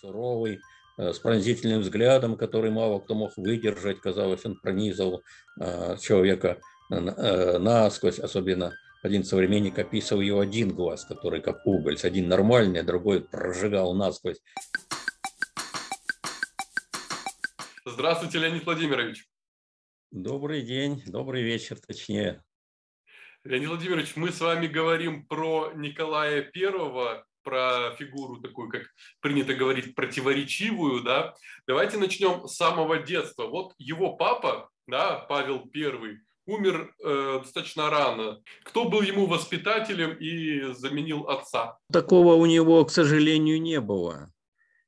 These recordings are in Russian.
суровый, с пронзительным взглядом, который мало кто мог выдержать. Казалось, он пронизал человека насквозь, особенно один современник описывал его один глаз, который как уголь, один нормальный, а другой прожигал насквозь. Здравствуйте, Леонид Владимирович. Добрый день, добрый вечер, точнее. Леонид Владимирович, мы с вами говорим про Николая Первого, про фигуру такую, как принято говорить, противоречивую, да. Давайте начнем с самого детства. Вот его папа, да, Павел Первый, умер э, достаточно рано. Кто был ему воспитателем и заменил отца? Такого у него, к сожалению, не было.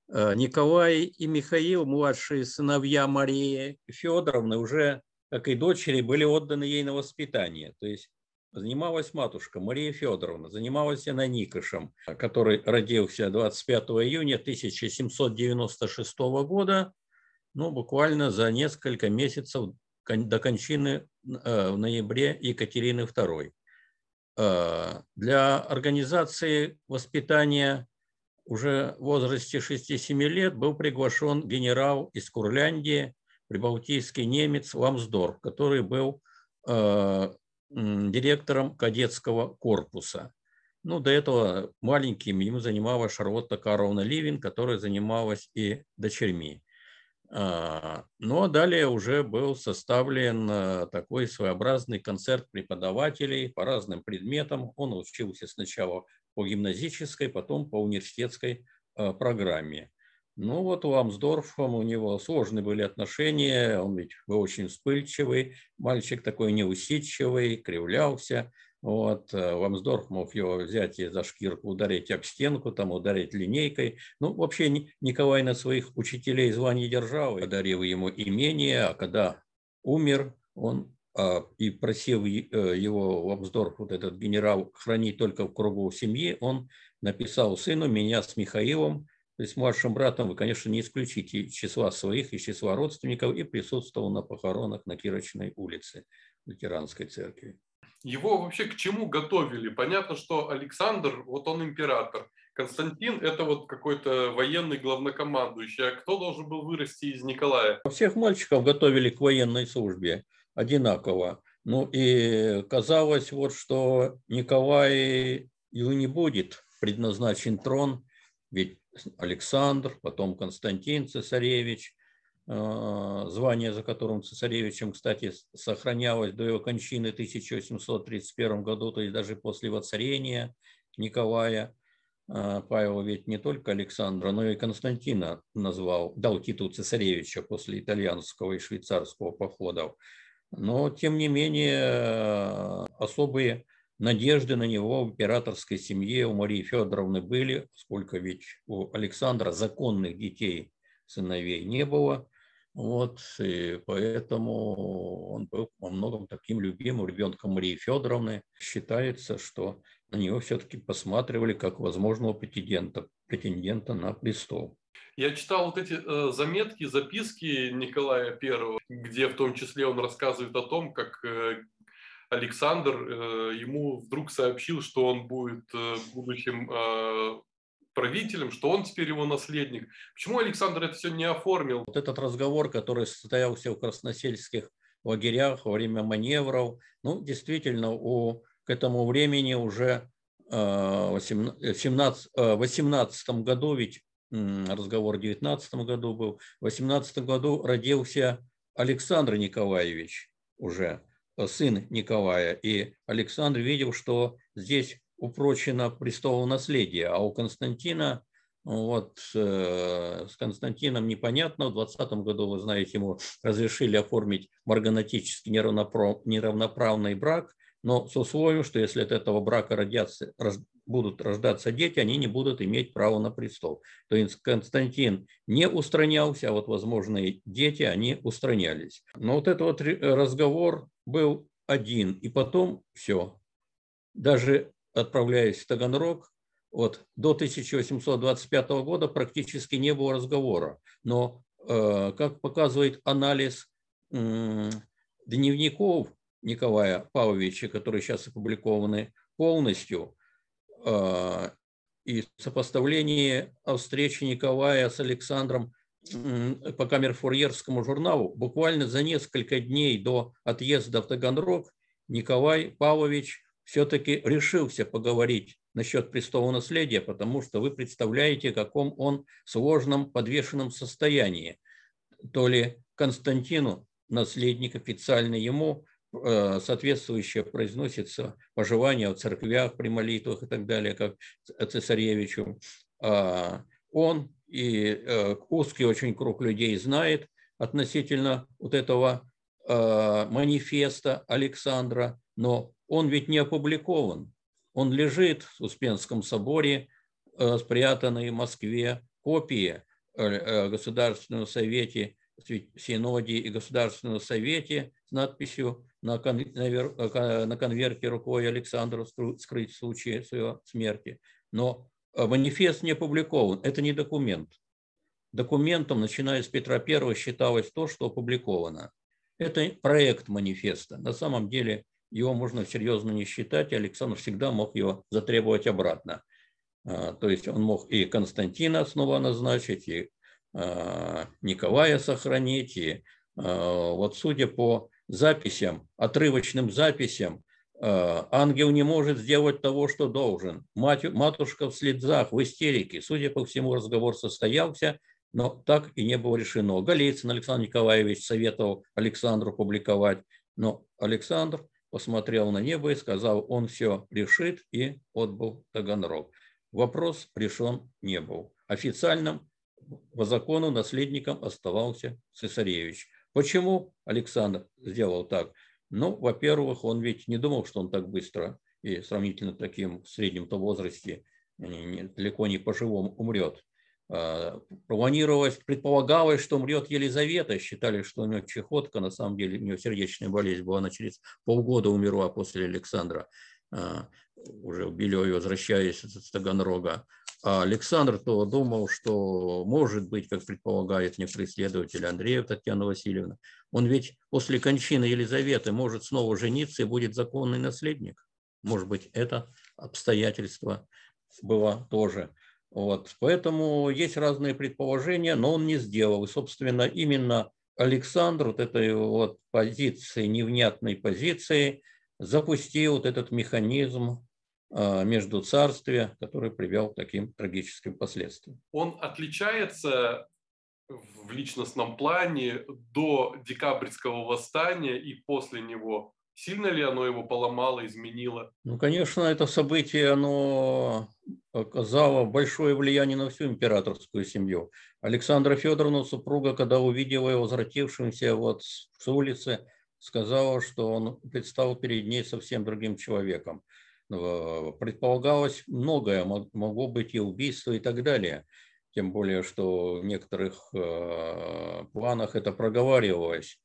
Э, Николай и Михаил, младшие сыновья Марии Федоровны, уже, как и дочери, были отданы ей на воспитание. То есть занималась матушка Мария Федоровна, занималась она Никошем, который родился 25 июня 1796 года, ну, буквально за несколько месяцев до кончины э, в ноябре Екатерины II. Э, для организации воспитания уже в возрасте 6-7 лет был приглашен генерал из Курляндии, прибалтийский немец Ламсдорф, который был э, директором кадетского корпуса. Ну, до этого маленьким ему занималась Шарлотта Карловна Ливин, которая занималась и дочерьми. А, ну а далее уже был составлен э, такой своеобразный концерт преподавателей по разным предметам. Он учился сначала по гимназической, потом по университетской э, программе. Ну вот у Амсдорфом у него сложные были отношения, он ведь был очень вспыльчивый, мальчик такой неусидчивый, кривлялся. Вот, э, Ламсдорф мог его взять и за шкирку ударить об стенку, там ударить линейкой. Ну, вообще Николай на своих учителей званий держал, подарил ему имение, а когда умер, он а, и просил э, его Ламсдорф, вот этот генерал, хранить только в кругу семьи, он написал сыну, меня с Михаилом, то есть младшим братом вы, конечно, не исключите числа своих, из числа родственников, и присутствовал на похоронах на Кирочной улице лютеранской церкви его вообще к чему готовили? Понятно, что Александр, вот он император, Константин – это вот какой-то военный главнокомандующий. А кто должен был вырасти из Николая? Всех мальчиков готовили к военной службе одинаково. Ну и казалось, вот, что Николай его не будет предназначен трон, ведь Александр, потом Константин цесаревич, а, звание, за которым цесаревичем, кстати, сохранялось до его кончины в 1831 году, то есть даже после воцарения Николая. А, Павел ведь не только Александра, но и Константина назвал, дал титул цесаревича после итальянского и швейцарского походов. Но, тем не менее, особые надежды на него в императорской семье у Марии Федоровны были, сколько ведь у Александра законных детей, сыновей не было. Вот, и поэтому он был во многом таким любимым ребенком Марии Федоровны. Считается, что на него все-таки посматривали как возможного претендента, претендента на престол. Я читал вот эти э, заметки, записки Николая I, где в том числе он рассказывает о том, как э, Александр э, ему вдруг сообщил, что он будет э, будущим э, правителем, что он теперь его наследник. Почему Александр это все не оформил? Вот этот разговор, который состоялся в красносельских лагерях во время маневров, ну, действительно, у, к этому времени уже в 18 году, ведь разговор в 19 году был, в 18 году родился Александр Николаевич уже, сын Николая. И Александр видел, что здесь упрочено престолу наследия, а у Константина вот э, с Константином непонятно. В 2020 году, вы знаете, ему разрешили оформить марганатически неравноправ, неравноправный брак, но с условием, что если от этого брака родятся, раз, будут рождаться дети, они не будут иметь права на престол. То есть Константин не устранялся, а вот возможные дети, они устранялись. Но вот этот вот разговор был один, и потом все. Даже отправляясь в Таганрог, вот, до 1825 года практически не было разговора. Но, э, как показывает анализ э, дневников Николая Павловича, которые сейчас опубликованы полностью, э, И сопоставление о встрече Николая с Александром по камерфурьерскому журналу буквально за несколько дней до отъезда в Таганрог Николай Павлович все-таки решился поговорить насчет престола наследия, потому что вы представляете, в каком он сложном подвешенном состоянии. То ли Константину, наследник официально ему, соответствующее произносится пожелание в церквях при молитвах и так далее, как цесаревичу. А, он и э, узкий очень круг людей знает относительно вот этого э, манифеста Александра, но он ведь не опубликован. Он лежит в Успенском соборе, спрятанной в Москве копии в Государственном совете, Синоде и Государственном совете с надписью на, конвер, э, на конверте рукой Александра скрыть в случае своей смерти. Но э, манифест не опубликован. Это не документ. Документом, начиная с Петра I, считалось то, что опубликовано. Это проект манифеста. На самом деле его можно серьезно не считать, и Александр всегда мог его затребовать обратно. А, то есть он мог и Константина снова назначить, и а, Николая сохранить, и а, вот судя по записям, отрывочным записям, э, ангел не может сделать того, что должен. Мать, матушка в слезах, в истерике. Судя по всему, разговор состоялся, но так и не было решено. Голицын Александр Николаевич советовал Александру публиковать, но Александр посмотрел на небо и сказал, он все решит и отбыл Таганрог. Вопрос решен не был. Официальным по закону наследником оставался цесаревич. Почему Александр сделал так? Ну, во-первых, он ведь не думал, что он так быстро и сравнительно таким в среднем-то возрасте далеко не по-живому умрет. А, планировалось, предполагалось, что умрет Елизавета. Считали, что у нее чехотка, на самом деле у нее сердечная болезнь была, она через полгода умерла после Александра. А, уже в Белеве, возвращаясь из Таганрога. А Александр то думал, что может быть, как предполагает некоторые исследователи Андреев Татьяна Васильевна, он ведь после кончины Елизаветы может снова жениться и будет законный наследник. Может быть, это обстоятельство было тоже. Вот. Поэтому есть разные предположения, но он не сделал. И, собственно, именно Александр вот этой вот позиции, невнятной позиции, запустил вот этот механизм между царствия, который привел к таким трагическим последствиям. Он отличается в личностном плане до декабрьского восстания и после него? Сильно ли оно его поломало, изменило? Ну, конечно, это событие, оно оказало большое влияние на всю императорскую семью. Александра Федоровна, супруга, когда увидела его возвратившимся вот с улицы, сказала, что он предстал перед ней совсем другим человеком. Э, предполагалось многое, могло быть и убийство и так далее. Тем более, что в некоторых э, планах это проговаривалось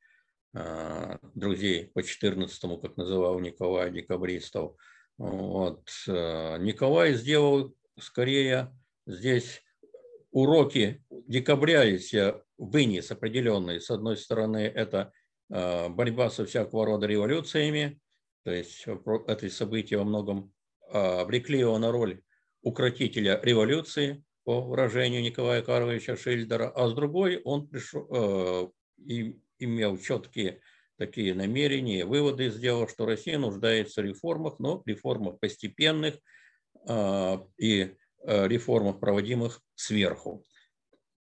э, друзей по 14 как называл Николай Декабристов. Вот. Николай сделал скорее здесь уроки декабря, если вынес определенные. С одной стороны, это борьба со всякого рода революциями, то есть это событие во многом а, обрекли его на роль укротителя революции, по выражению Николая Карловича Шильдера, а с другой он пришел, э, имел четкие такие намерения, выводы сделал, что Россия нуждается в реформах, но реформах постепенных э, и э, реформах, проводимых сверху.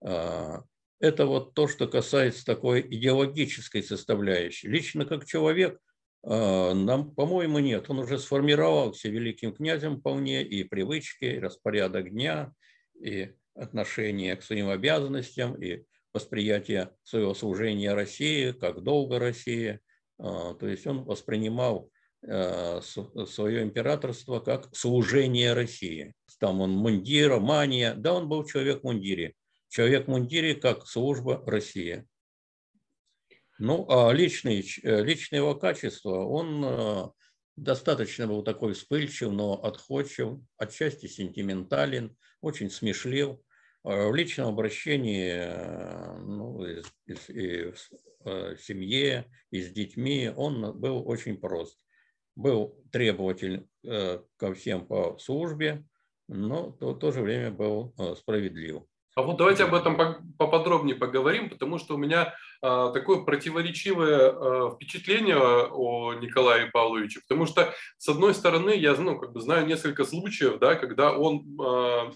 Э, это вот то, что касается такой идеологической составляющей. Лично как человек а, нам, по-моему, нет. Он уже сформировался великим князем вполне, и привычки, и распорядок дня, и отношение к своим обязанностям, и восприятие своего служения России, как долга России. А, то есть он воспринимал а, свое императорство как служение России. Там он мундира, мания. Да, он был человек в мундире. Человек в мундире как служба России. Ну, а личные, э, личные его качества, он э, достаточно был такой вспыльчив, но отходчив, отчасти сентиментален, очень смешлив. Э, в личном обращении ну, и, и, в семье, и с детьми он был очень прост. Был требователь ко всем по службе, но в то же время был справедлив. А вот давайте об этом поподробнее поговорим, потому что у меня а, такое противоречивое а, впечатление о Николае Павловиче, потому что с одной стороны я ну, как бы знаю несколько случаев, да, когда он а,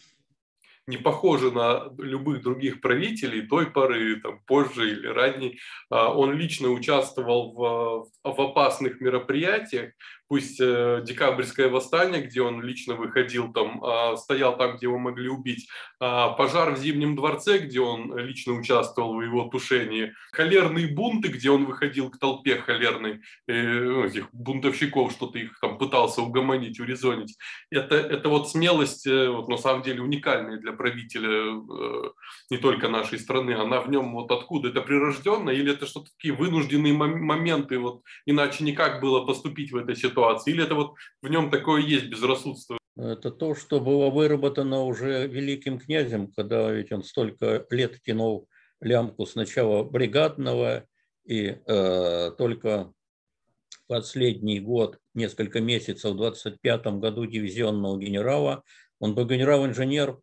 не похожи на любых других правителей той поры, там, позже или ранней. Он лично участвовал в, в опасных мероприятиях, пусть э, декабрьское восстание, где он лично выходил, там, а, стоял там, где его могли убить, а, пожар в Зимнем дворце, где он лично участвовал в его тушении, холерные бунты, где он выходил к толпе холерной, э, ну, этих бунтовщиков, что-то их там пытался угомонить, урезонить. Это, это вот смелость, э, вот, на самом деле, уникальная для правителя не только нашей страны, она в нем вот откуда? Это прирожденно или это что-то такие вынужденные моменты, вот иначе никак было поступить в этой ситуации? Ситуации? Или это вот в нем такое есть безрассудство? Это то, что было выработано уже великим князем, когда ведь он столько лет тянул лямку сначала бригадного, и э, только последний год, несколько месяцев, в 25 году дивизионного генерала, он был генерал-инженер,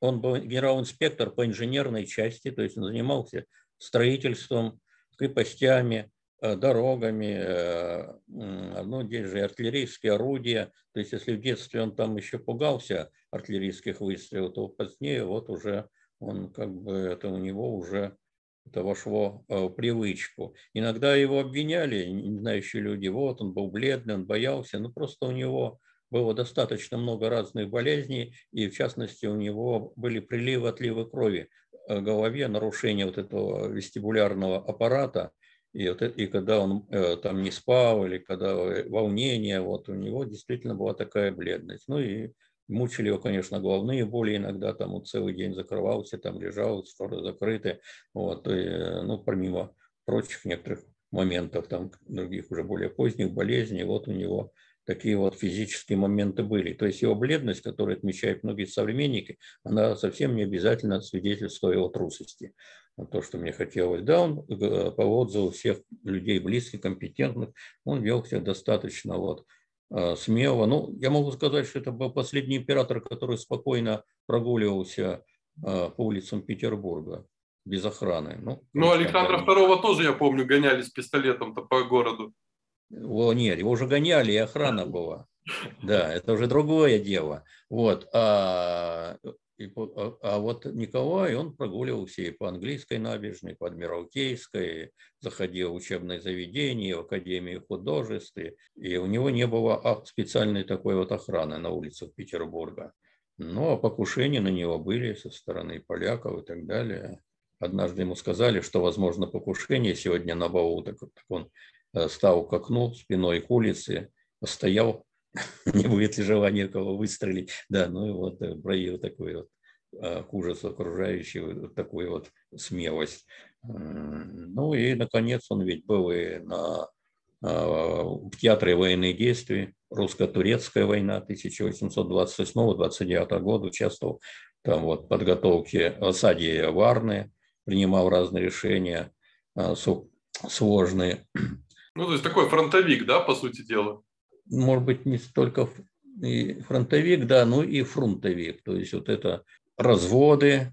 он был генерал-инспектор по инженерной части, то есть он занимался строительством, крепостями, дорогами, э, ну, здесь же артиллерийские орудия. То есть, если в детстве он там еще пугался артиллерийских выстрелов, то позднее вот уже он как бы, это у него уже это вошло э, в привычку. Иногда его обвиняли, не знающие люди, вот он был бледный, он боялся, но просто у него было достаточно много разных болезней, и в частности у него были приливы, отливы крови в голове, нарушение вот этого вестибулярного аппарата – и, вот, и когда он э, там не спал, или когда волнение, вот у него действительно была такая бледность. Ну и мучили его, конечно, головные боли иногда, там он целый день закрывался, там лежал, шторы закрыты. Вот, и, ну, помимо прочих некоторых моментов, там других уже более поздних болезней, вот у него такие вот физические моменты были. То есть его бледность, которую отмечают многие современники, она совсем не обязательно свидетельствует о его трусости то, что мне хотелось. Да, он э, по отзыву всех людей близких, компетентных, он вел себя достаточно вот, э, смело. Ну, я могу сказать, что это был последний император, который спокойно прогуливался э, по улицам Петербурга без охраны. Ну, ну Александра II тоже, я помню, гоняли с пистолетом-то по городу. О, нет, его уже гоняли, и охрана была. Да, это уже другое дело. Вот. А а, а вот Николай, он прогуливался и по английской набережной, по Адмиралтейской, заходил в учебное заведение, в Академию художеств, и у него не было специальной такой вот охраны на улицах Петербурга. Но покушения на него были со стороны поляков и так далее. Однажды ему сказали, что возможно покушение сегодня на Бау, так, так он э, стал к окну спиной к улице, стоял не будет ли желания кого выстрелить. Да, ну и вот э, проявил такой вот к ужасу окружающего, такую вот смелость. Ну и, наконец, он ведь был и на, а, в театре военных действий, русско-турецкая война 1828-29 года, участвовал там вот подготовке осаде Варны, принимал разные решения а, сложные. Ну, то есть такой фронтовик, да, по сути дела? Может быть, не столько и фронтовик, да, но и фронтовик. То есть вот это разводы,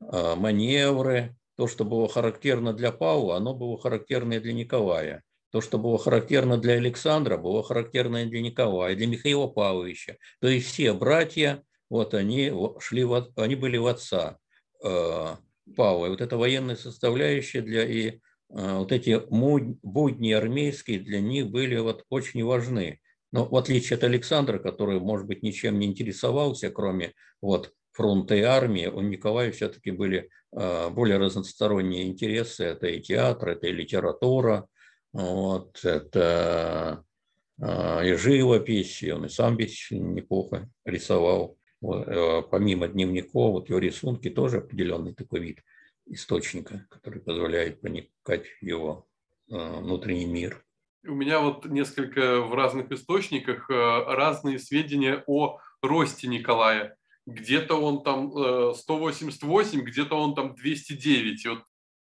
а, маневры, то, что было характерно для Павла, оно было характерно и для Николая. То, что было характерно для Александра, было характерно и для Николая, для Михаила Павловича. То есть все братья, вот они шли, в, они были в отца э, Павла. И вот эта военная составляющая для и э, вот эти будни армейские для них были вот очень важны. Но в отличие от Александра, который, может быть, ничем не интересовался, кроме вот фронта и армии, у Николая все-таки были а, более разносторонние интересы. Это и театр, это и литература, вот, это а, и живопись, и он и сам ведь неплохо рисовал. А, помимо дневников, вот его рисунки тоже определенный такой вид источника, который позволяет проникать в его внутренний мир у меня вот несколько в разных источниках э, разные сведения о росте Николая. Где-то он там 188, э, где-то он там 209. Вот.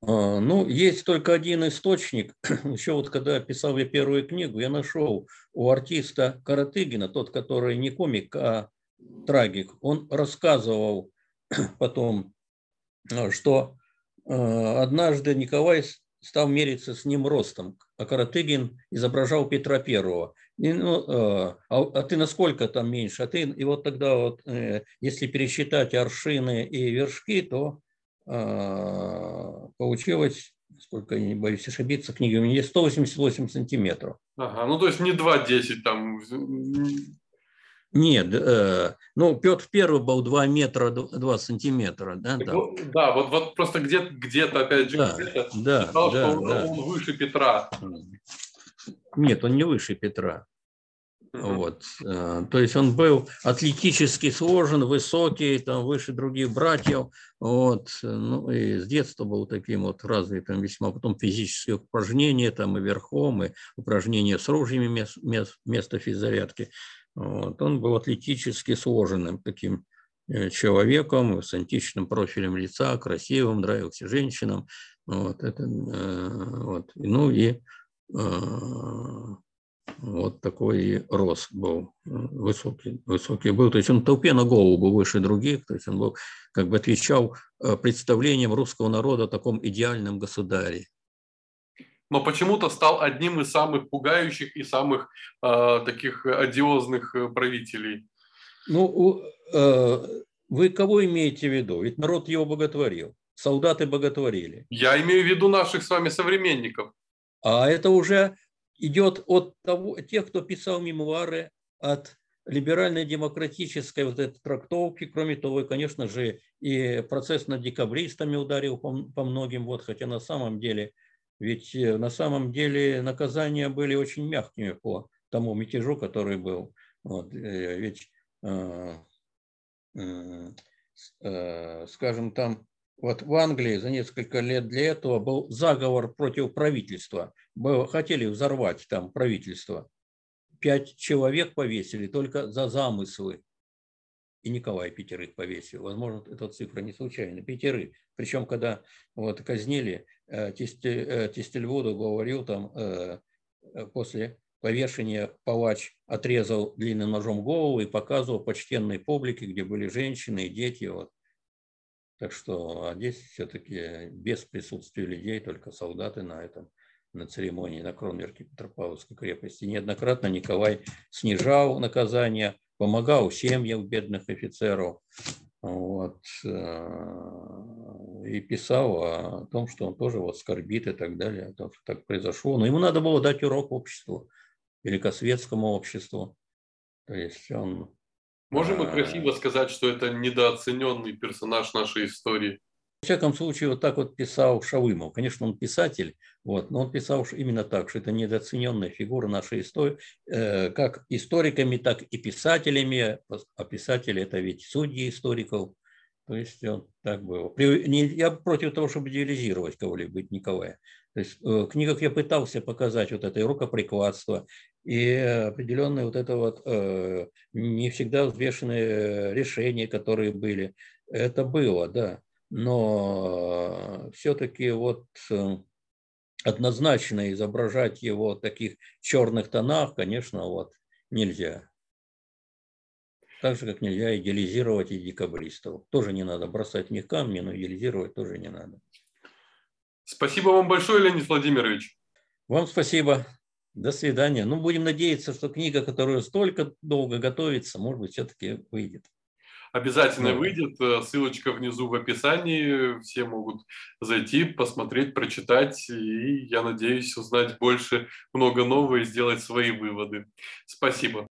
А, ну, есть только один источник. Еще вот когда писал я первую книгу, я нашел у артиста Каратыгина, тот, который не комик, а трагик, он рассказывал потом, что однажды Николай стал мериться с ним ростом, а Каратыгин изображал Петра Первого. Ну, а, а ты насколько там меньше? А ты, и вот тогда вот, э, если пересчитать аршины и вершки, то а, получилось, сколько я не боюсь ошибиться, книги у меня есть 188 сантиметров. Ага, ну то есть не 2,10 там. Нет, э, ну Петр Первый был 2 метра 2 сантиметра. Да, да. Вот, да вот, вот просто где-то, где опять же, да, где-то да, сказал, да, что он, да. он выше Петра. Нет, он не выше Петра. Uh-huh. Вот. Э, то есть он был атлетически сложен, высокий, там, выше других братьев. Вот. Ну, и с детства был таким вот развитым весьма. Потом физические упражнения, там, и верхом, и упражнения с ружьями вместо физзарядки. Вот. Он был атлетически сложенным таким э, человеком с античным профилем лица, красивым, нравился женщинам. Вот. Это, э, вот. Ну и э, вот такой рост был, высокий, высокий был. То есть он толпе на голову был выше других, то есть он был, как бы отвечал представлением русского народа о таком идеальном государе но почему-то стал одним из самых пугающих и самых э, таких одиозных э, правителей. Ну, э, вы кого имеете в виду? Ведь народ его боготворил, солдаты боготворили. Я имею в виду наших с вами современников. А это уже идет от того, тех, кто писал мемуары, от либеральной демократической вот этой трактовки. Кроме того, конечно же, и процесс над декабристами ударил по, по многим, вот, хотя на самом деле – ведь э, на самом деле наказания были очень мягкими по тому мятежу, который был. Вот, э, ведь, э, скажем, там вот в Англии за несколько лет для этого был заговор против правительства. Хотели взорвать там правительство. Пять человек повесили только за замыслы и Николай пятерых повесил. Возможно, эта цифра не случайна. Пятерых. Причем, когда вот казнили, э, э, Тестельвуду говорил там э, после повешения палач отрезал длинным ножом голову и показывал почтенной публике, где были женщины и дети. Вот. Так что а здесь все-таки без присутствия людей, только солдаты на этом на церемонии на Кронверке Петропавловской крепости. Неоднократно Николай снижал наказание, помогал семьям бедных офицеров вот, э, и писал о том, что он тоже вот скорбит и так далее, о том, что так произошло. Но ему надо было дать урок обществу, великосветскому обществу. То есть он... Можем мы э, красиво сказать, что это недооцененный персонаж нашей истории? В всяком случае, вот так вот писал Шавымов. Конечно, он писатель, вот, но он писал именно так, что это недооцененная фигура нашей истории, э, как историками, так и писателями. А писатели – это ведь судьи историков. То есть он так было. Я против того, чтобы идеализировать кого-либо, Николая. То есть э, в книгах я пытался показать вот это рукоприкладство и определенные вот это вот э, не всегда взвешенные решения, которые были. Это было, да но все-таки вот э, однозначно изображать его в таких черных тонах, конечно, вот нельзя. Так же, как нельзя идеализировать и декабристов. Тоже не надо бросать в них камни, но идеализировать тоже не надо. Спасибо вам большое, Леонид Владимирович. Вам спасибо. До свидания. Ну, будем надеяться, что книга, которая столько долго готовится, может быть, все-таки выйдет. Обязательно выйдет, э, ссылочка внизу в описании, все могут зайти, посмотреть, прочитать, и я надеюсь узнать больше, много нового и сделать свои выводы. Спасибо.